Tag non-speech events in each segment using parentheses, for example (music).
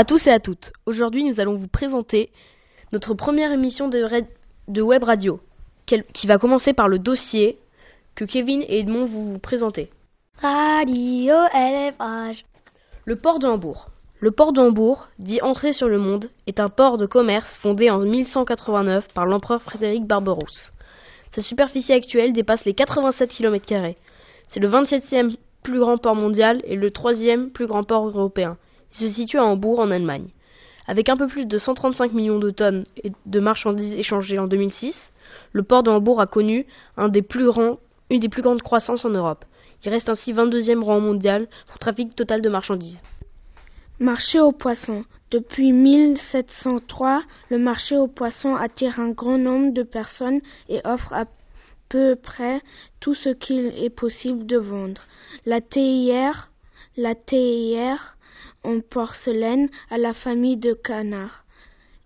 À tous et à toutes. Aujourd'hui, nous allons vous présenter notre première émission de, web radio, qui va commencer par le dossier que Kevin et Edmond vont vous présenter. Radio élevage. Le port de Hambourg. Le port de Hambourg, dit entrée sur le monde, est un port de commerce fondé en 1189 par l'empereur Frédéric Barberousse. Sa superficie actuelle dépasse les 87 km. C'est le 27e plus grand port mondial et le troisième plus grand port européen. Il se situe à Hambourg, en Allemagne. Avec un peu plus de 135 millions de tonnes de marchandises échangées en 2006, le port de Hambourg a connu une des plus grandes croissances en Europe. Il reste ainsi 22e rang mondial pour trafic total de marchandises. Marché aux poissons. Depuis 1703, le marché aux poissons attire un grand nombre de personnes et offre à peu près tout ce qu'il est possible de vendre. La théière, la théière en porcelaine à la famille de canards.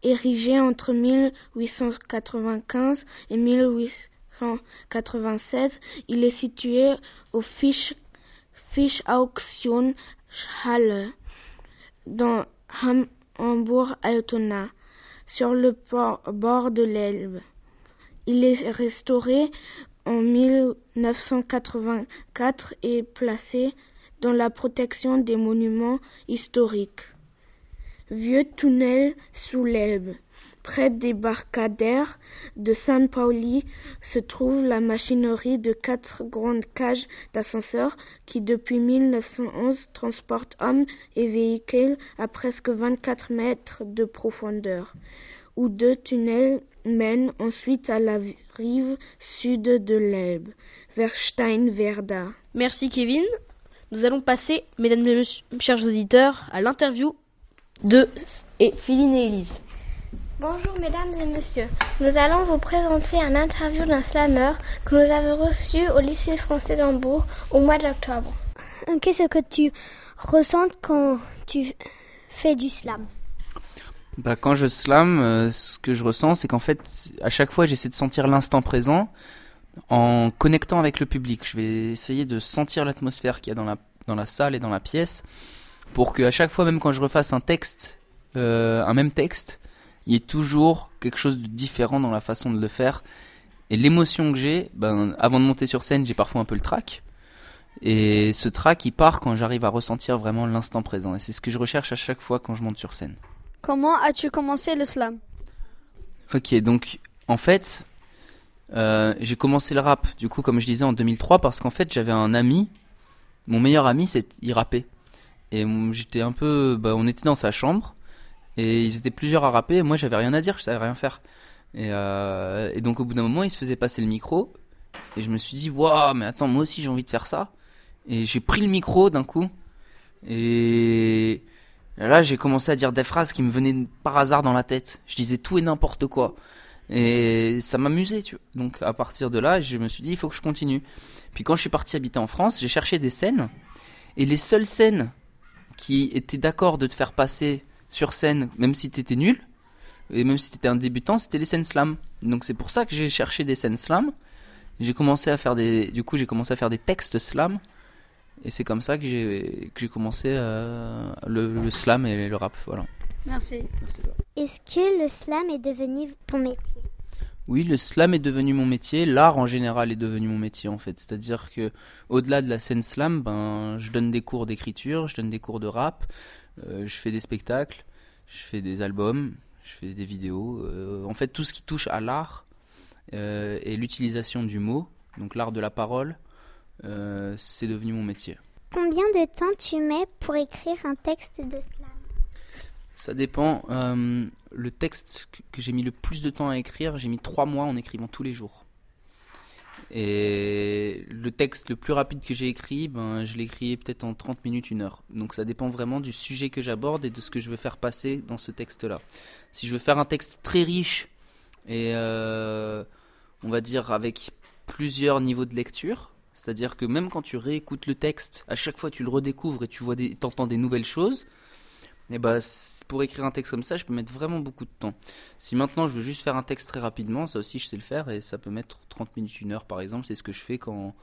Érigée entre 1895 et 1896, il est situé au Fisch, Halle dans Hambourg-Altona, sur le bord de l'Elbe. Il est restauré en 1984 et placé dans la protection des monuments historiques. Vieux tunnel sous l'Elbe. Près des barcadères de San Pauli se trouve la machinerie de quatre grandes cages d'ascenseurs qui, depuis 1911, transportent hommes et véhicules à presque 24 mètres de profondeur, où deux tunnels mènent ensuite à la rive sud de l'Elbe, vers Steinwerda. Merci Kevin. Nous allons passer, mesdames et messieurs, chers auditeurs, à l'interview de et Philine et Elise. Bonjour mesdames et messieurs, nous allons vous présenter un interview d'un slammer que nous avons reçu au lycée français d'Hambourg au mois d'octobre. Qu'est-ce que tu ressens quand tu fais du slam? Bah, Quand je slam, euh, ce que je ressens, c'est qu'en fait, à chaque fois, j'essaie de sentir l'instant présent en connectant avec le public. Je vais essayer de sentir l'atmosphère qu'il y a dans la, dans la salle et dans la pièce pour qu'à chaque fois, même quand je refasse un texte, euh, un même texte, il y ait toujours quelque chose de différent dans la façon de le faire. Et l'émotion que j'ai, ben, avant de monter sur scène, j'ai parfois un peu le trac. Et ce trac, il part quand j'arrive à ressentir vraiment l'instant présent. Et c'est ce que je recherche à chaque fois quand je monte sur scène. Comment as-tu commencé le slam? Ok, donc en fait, euh, j'ai commencé le rap, du coup, comme je disais, en 2003, parce qu'en fait, j'avais un ami, mon meilleur ami, c'est, il rappait. Et j'étais un peu, bah, on était dans sa chambre, et ils étaient plusieurs à rapper, et moi, j'avais rien à dire, je savais rien faire. Et, euh, et donc, au bout d'un moment, il se faisait passer le micro, et je me suis dit, waouh, mais attends, moi aussi, j'ai envie de faire ça. Et j'ai pris le micro d'un coup, et là, j'ai commencé à dire des phrases qui me venaient par hasard dans la tête. Je disais tout et n'importe quoi. Et ça m'amusait, tu vois. Donc à partir de là, je me suis dit, il faut que je continue. Puis quand je suis parti habiter en France, j'ai cherché des scènes. Et les seules scènes qui étaient d'accord de te faire passer sur scène, même si t'étais nul, et même si t'étais un débutant, c'était les scènes slam. Donc c'est pour ça que j'ai cherché des scènes slam. J'ai commencé à faire des, du coup j'ai commencé à faire des textes slam. Et c'est comme ça que j'ai commencé euh, le, le, slam et le rap, voilà. Merci. Est-ce que le slam est devenu ton métier? Oui, le slam est devenu mon métier. L'art en général est devenu mon métier en fait. C'est-à-dire que au-delà de la scène slam, ben, je donne des cours d'écriture, je donne des cours de rap, euh, je fais des spectacles, je fais des albums, je fais des vidéos. Euh, en fait, tout ce qui touche à l'art euh, et l'utilisation du mot, donc l'art de la parole, c'est devenu mon métier. Combien de temps tu mets pour écrire un texte de slam? Ça dépend. Euh, le texte que j'ai mis le plus de temps à écrire, j'ai mis trois mois en écrivant tous les jours. Et le texte le plus rapide que j'ai écrit, ben, je l'ai écrit peut-être en 30 minutes, une heure. Donc ça dépend vraiment du sujet que j'aborde et de ce que je veux faire passer dans ce texte-là. Si je veux faire un texte très riche et euh, on va dire avec plusieurs niveaux de lecture, c'est-à-dire que même quand tu réécoutes le texte, à chaque fois tu le redécouvres et tu vois des, entends des nouvelles choses, et bah, pour écrire un texte comme ça, je peux mettre vraiment beaucoup de temps. Si maintenant je veux juste faire un texte très rapidement, ça aussi je sais le faire et ça peut mettre 30 minutes, une heure par exemple. C'est ce que je fais quand,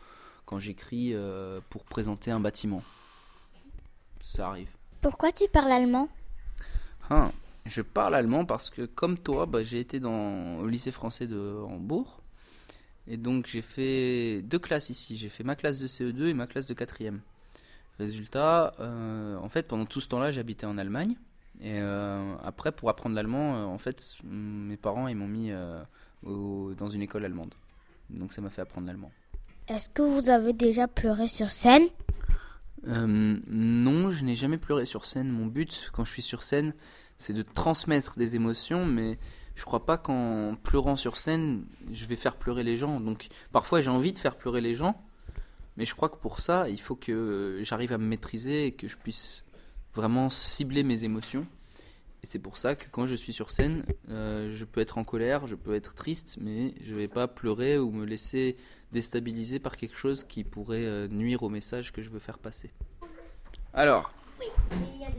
quand j'écris euh, pour présenter un bâtiment. Ça arrive. Pourquoi tu parles allemand? Ah, je parle allemand parce que, comme toi, bah, j'ai été dans, au lycée français de Hambourg. Et donc, j'ai fait deux classes ici. J'ai fait ma classe de CE2 et ma classe de 4 Résultat, euh, en fait, pendant tout ce temps-là, j'habitais en Allemagne. Et euh, après, pour apprendre l'allemand, euh, en fait, mes parents ils m'ont mis dans une école allemande. Donc, ça m'a fait apprendre l'allemand. Est-ce que vous avez déjà pleuré sur scène? Non, je n'ai jamais pleuré sur scène. Mon but, quand je suis sur scène, c'est de transmettre des émotions, mais je crois pas qu'en pleurant sur scène, je vais faire pleurer les gens. Donc parfois j'ai envie de faire pleurer les gens, mais je crois que pour ça, il faut que j'arrive à me maîtriser et que je puisse vraiment cibler mes émotions. Et c'est pour ça que quand je suis sur scène, euh, je peux être en colère, je peux être triste, mais je ne vais pas pleurer ou me laisser déstabiliser par quelque chose qui pourrait euh, nuire au message que je veux faire passer. Alors. Oui, il y a des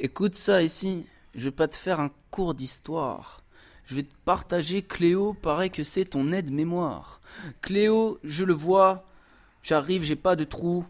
Écoute ça ici, je vais pas te faire un cours d'histoire. Je vais te partager Cléo, paraît que c'est ton aide-mémoire. Cléo, je le vois, j'arrive, j'ai pas de trou.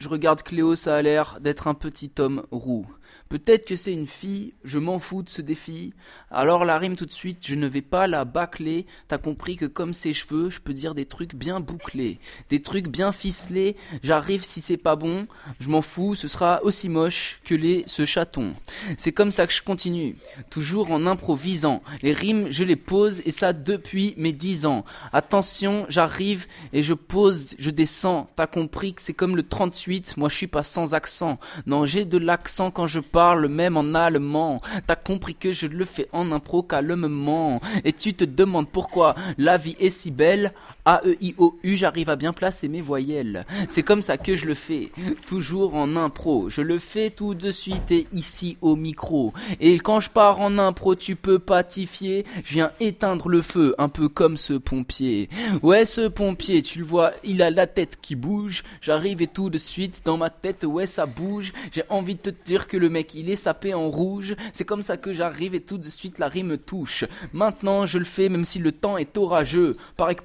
Je regarde Cléo, ça a l'air d'être un petit homme roux. Peut-être que c'est une fille, je m'en fous de ce défi. Alors la rime tout de suite, je ne vais pas la bâcler. T'as compris que comme ses cheveux, je peux dire des trucs bien bouclés, des trucs bien ficelés. J'arrive si c'est pas bon, je m'en fous, ce sera aussi moche que les ce chaton. C'est comme ça que je continue, toujours en improvisant. Les rimes, je les pose et ça depuis mes dix ans. Attention, j'arrive et je pose, je descends. T'as compris que c'est comme le 38, moi je suis pas sans accent. Non, j'ai de l'accent quand je parle même en allemand. T'as compris que je le fais en impro calmement. Et tu te demandes pourquoi la vie est si belle? A-E-I-O-U, j'arrive à bien placer mes voyelles. C'est comme ça que je le fais, toujours en impro. Je le fais tout de suite et ici au micro. Et quand je pars en impro, tu peux patifier. Je viens éteindre le feu, un peu comme ce pompier. Ouais, ce pompier, tu le vois, il a la tête qui bouge. J'arrive et tout de suite, dans ma tête, ouais, ça bouge. J'ai envie de te dire que le mec il est sapé en rouge. C'est comme ça que j'arrive et tout de suite la rime touche. Maintenant, je le fais même si le temps est orageux. Paraît que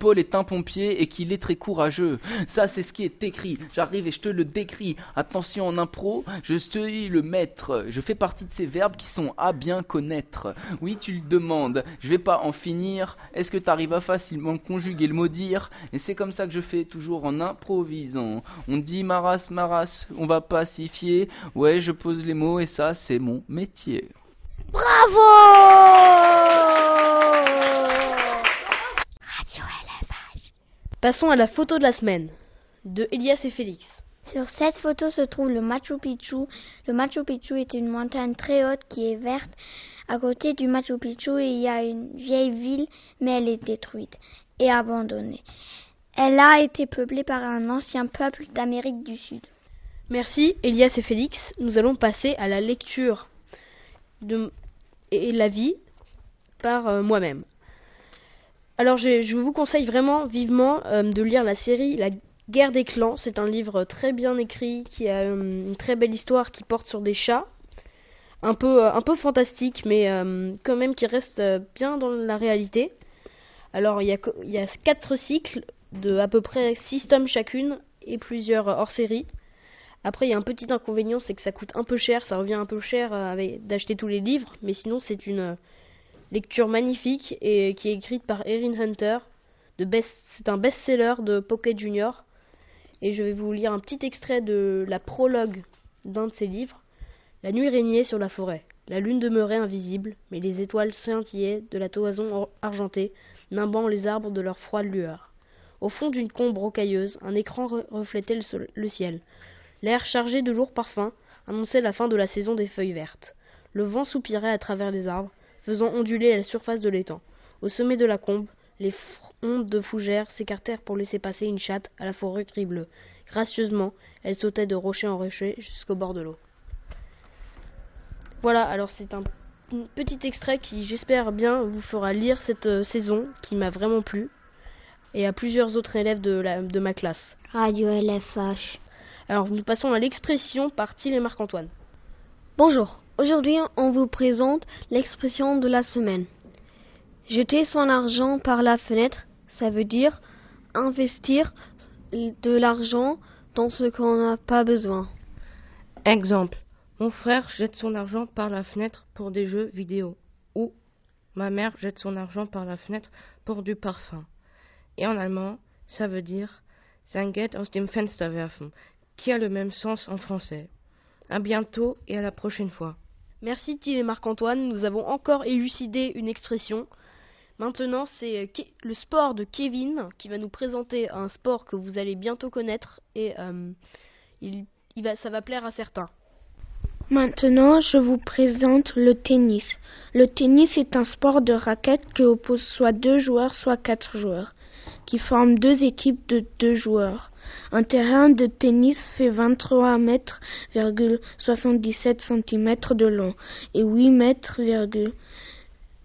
pompier et qu'il est très courageux. Ça, c'est ce qui est écrit. J'arrive et je te le décris. Attention en impro, je suis le maître. Je fais partie de ces verbes qui sont à bien connaître. Oui, tu le demandes. Je vais pas en finir. Est-ce que tu arrives à facilement conjuguer le mot dire? Et c'est comme ça que je fais toujours en improvisant. On dit maras, maras, on va pacifier. Ouais, je pose les mots et ça, c'est mon métier. Bravo Passons à la photo de la semaine de Elias et Félix. Sur cette photo se trouve le Machu Picchu. Le Machu Picchu est une montagne très haute qui est verte. À côté du Machu Picchu, il y a une vieille ville, mais elle est détruite et abandonnée. Elle a été peuplée par un ancien peuple d'Amérique du Sud. Merci Elias et Félix. Nous allons passer à la lecture de et la vie par euh, moi-même. Alors je, vous conseille vraiment vivement euh, de lire la série La guerre des clans. C'est un livre très bien écrit qui a euh, une très belle histoire qui porte sur des chats. Un peu, un peu fantastique mais quand même qui reste bien dans la réalité. Alors il y a, y quatre cycles de à peu près six tomes chacune et plusieurs hors-série. Après, il y a un petit inconvénient, c'est que ça coûte un peu cher, ça revient un peu cher euh, d'acheter tous les livres, mais sinon c'est une euh, lecture magnifique et qui est écrite par Erin Hunter. C'est un best-seller de Pocket Junior. Et je vais vous lire un petit extrait de la prologue d'un de ses livres. La nuit régnait sur la forêt. La lune demeurait invisible, mais les étoiles scintillaient de la toison argentée, nimbant les arbres de leur froide lueur. Au fond d'une combe rocailleuse, un écran reflétait le ciel. L'air chargé de lourds parfums annonçait la fin de la saison des feuilles vertes. Le vent soupirait à travers les arbres, faisant onduler la surface de l'étang. Au sommet de la combe, les ondes de fougères s'écartèrent pour laisser passer une chatte à la forêt gris-bleu. Gracieusement, elle sautait de rocher en rocher jusqu'au bord de l'eau. Voilà, alors c'est un petit extrait qui, j'espère bien, vous fera lire cette euh, saison qui m'a vraiment plu et à plusieurs autres élèves de, de ma classe. Radio LFH. Alors nous passons à l'expression par Thiel et Marc-Antoine. Bonjour, aujourd'hui on vous présente l'expression de la semaine. Jeter son argent par la fenêtre, ça veut dire investir de l'argent dans ce qu'on n'a pas besoin. Exemple. Mon frère jette son argent par la fenêtre pour des jeux vidéo. Ou ma mère jette son argent par la fenêtre pour du parfum. Et en allemand, ça veut dire sein Geld aus dem Fenster werfen, qui a le même sens en français. À bientôt et à la prochaine fois. Merci Thiel et Marc-Antoine, nous avons encore élucidé une expression. Maintenant, c'est le sport de Kevin qui va nous présenter un sport que vous allez bientôt connaître et euh, ça va plaire à certains. Maintenant, je vous présente le tennis. Le tennis est un sport de raquette qui oppose soit deux joueurs, soit quatre joueurs, qui forment deux équipes de deux joueurs. Un terrain de tennis fait 23 mètres, 77 cm de long et 8 mètres,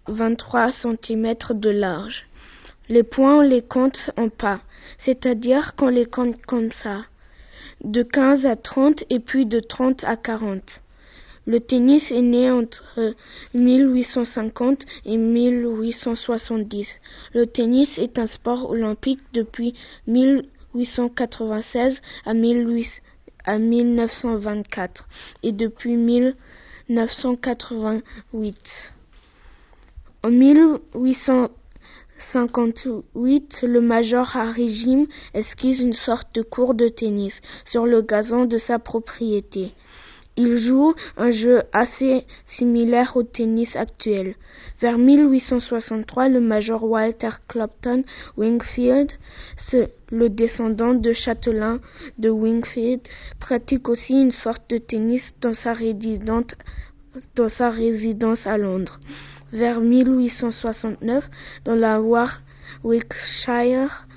23 cm de large. Les points, on les compte en pas, c'est-à-dire qu'on les compte comme ça, de 15 à 30 et puis de 30 à 40. Le tennis est né entre 1850 et 1870. Le tennis est un sport olympique depuis 1896 à, 1924 et depuis 1988. En 1858, le major Harry Jim esquisse une sorte de cours de tennis sur le gazon de sa propriété. Il joue un jeu assez similaire au tennis actuel. Vers 1863, le major Walter Clopton Wingfield, le descendant de châtelain de Wingfield, pratique aussi une sorte de tennis dans sa, résidence à Londres. Vers 1869, dans la Warwickshire,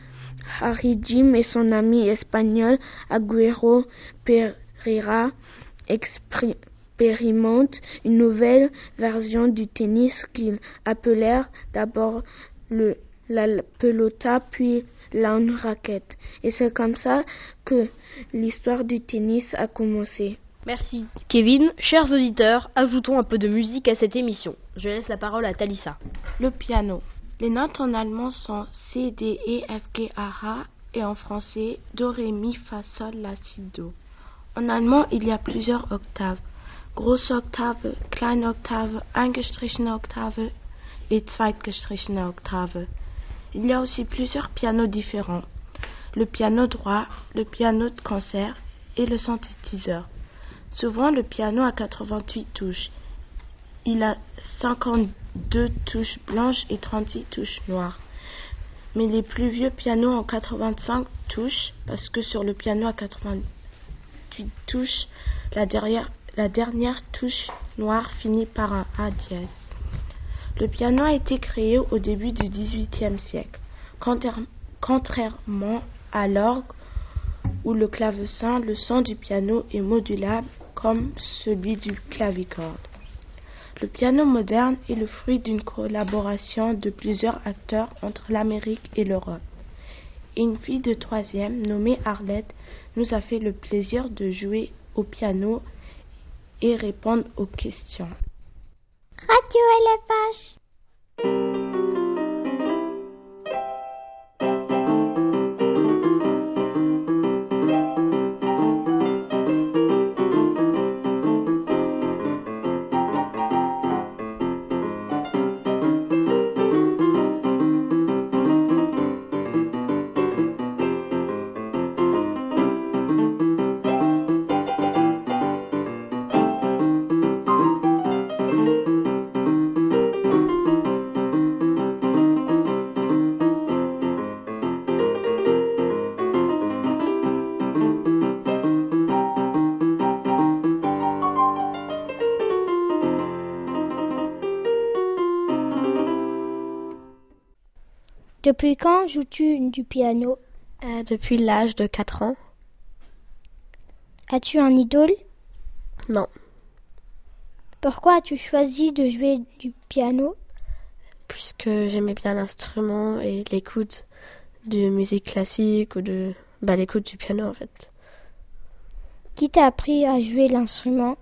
Harry Jim et son ami espagnol Aguero Pereira expérimentent une nouvelle version du tennis qu'ils appelèrent d'abord le, la pelota puis la raquette. Et c'est comme ça que l'histoire du tennis a commencé. Merci. Kevin, chers auditeurs, ajoutons un peu de musique à cette émission. Je laisse la parole à Talissa. Le piano. Les notes en allemand sont C, D, E, F, G, A, H et en français Do, Ré, Mi, Fa, Sol, La, Si, Do. En allemand, il y a plusieurs octaves. Große Oktave, kleine Oktave, eingestrichene Oktave et zweitgestrichene Oktave. Il y a aussi plusieurs pianos différents. Le piano droit, le piano de concert et le synthétiseur. Souvent, le piano a 88 touches. Il a 52 touches blanches et 36 touches noires. Mais les plus vieux pianos ont 85 touches parce que sur le piano à 88 touche, la dernière, touche noire finit par un A dièse. Le piano a été créé au début du XVIIIe siècle, contrairement à l'orgue où le clavecin, le son du piano est modulable comme celui du clavicorde. Le piano moderne est le fruit d'une collaboration de plusieurs acteurs entre l'Amérique et l'Europe une fille de troisième nommée Arlette nous a fait le plaisir de jouer au piano et répondre aux questions. Depuis quand joues-tu du piano? Euh, Depuis l'âge de 4 ans. As-tu un idole? Non. Pourquoi as-tu choisi de jouer du piano? Puisque j'aimais bien l'instrument et l'écoute de musique classique ou de bah, l'écoute du piano en fait. Qui t'a appris à jouer l'instrument?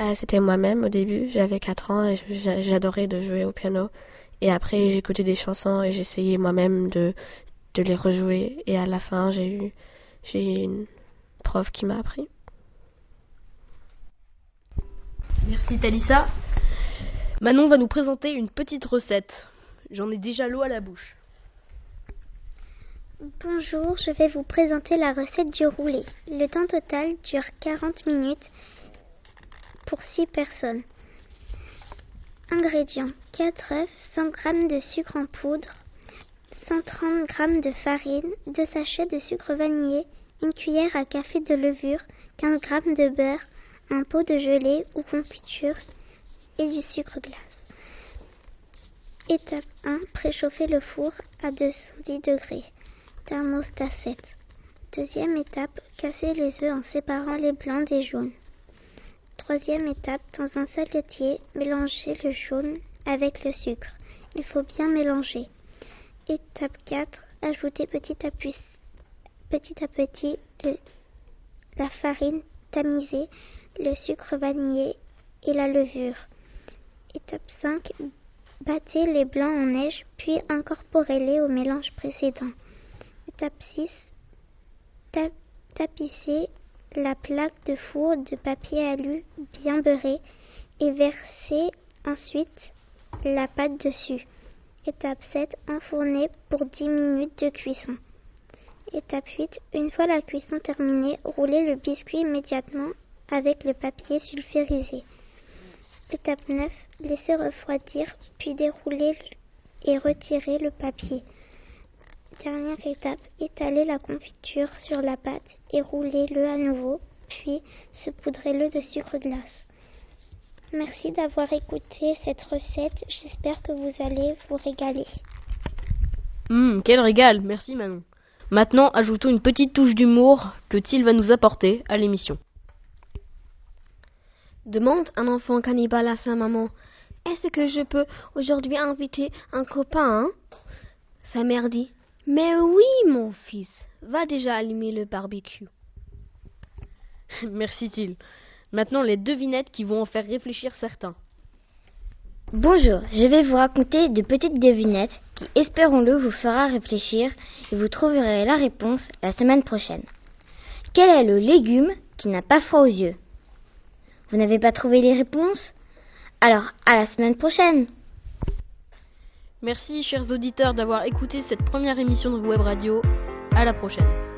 Euh, C'était moi-même au début, j'avais 4 ans et j'adorais de jouer au piano. Et après, j'écoutais des chansons et j'essayais moi-même de, de les rejouer. Et à la fin, j'ai eu j'ai une prof qui m'a appris. Merci Talissa. Manon va nous présenter une petite recette. J'en ai déjà l'eau à la bouche. Bonjour, je vais vous présenter la recette du roulé. Le temps total dure 40 minutes pour 6 personnes. Ingrédients 4 œufs, 100 g de sucre en poudre, 130 g de farine, 2 sachets de sucre vanillé, une cuillère à café de levure, 15 g de beurre, un pot de gelée ou confiture et du sucre glace. Étape 1. Préchauffer le four à 210 degrés. Thermostat 7. Deuxième étape. Casser les œufs en séparant les blancs des jaunes. Troisième étape. Dans un saladier, mélanger le jaune avec le sucre. Il faut bien mélanger. Étape 4. Ajouter petit à petit, petit, à petit la farine tamisée, le sucre vanillé et la levure. Étape 5. Battez les blancs en neige, puis incorporez-les au mélange précédent. Étape 6. tapissez la plaque de four de papier alu bien beurré et versez ensuite la pâte dessus. Étape 7. Enfournez pour 10 minutes de cuisson. Étape 8. Une fois la cuisson terminée, roulez le biscuit immédiatement avec le papier sulfurisé. Étape 9. Laissez refroidir, puis dérouler et retirer le papier. Dernière étape, étalez la confiture sur la pâte et roulez-le à nouveau, puis saupoudrez-le de sucre glace. Merci d'avoir écouté cette recette. J'espère que vous allez vous régaler. Hum, quel régal Merci Manon. Maintenant, ajoutons une petite touche d'humour que Till va nous apporter à l'émission. Demande un enfant cannibale à sa maman. Est-ce que je peux aujourd'hui inviter un copain hein? Sa mère dit Mais oui, mon fils, va déjà allumer le barbecue. (laughs) Merci Till. Maintenant, les devinettes qui vont en faire réfléchir certains. Bonjour, je vais vous raconter de petites devinettes qui, espérons-le, vous fera réfléchir et vous trouverez la réponse la semaine prochaine. Quel est le légume qui n'a pas froid aux yeux? Vous n'avez pas trouvé les réponses? Alors, à la semaine prochaine Merci, chers auditeurs, d'avoir écouté cette première émission de Web Radio. À la prochaine.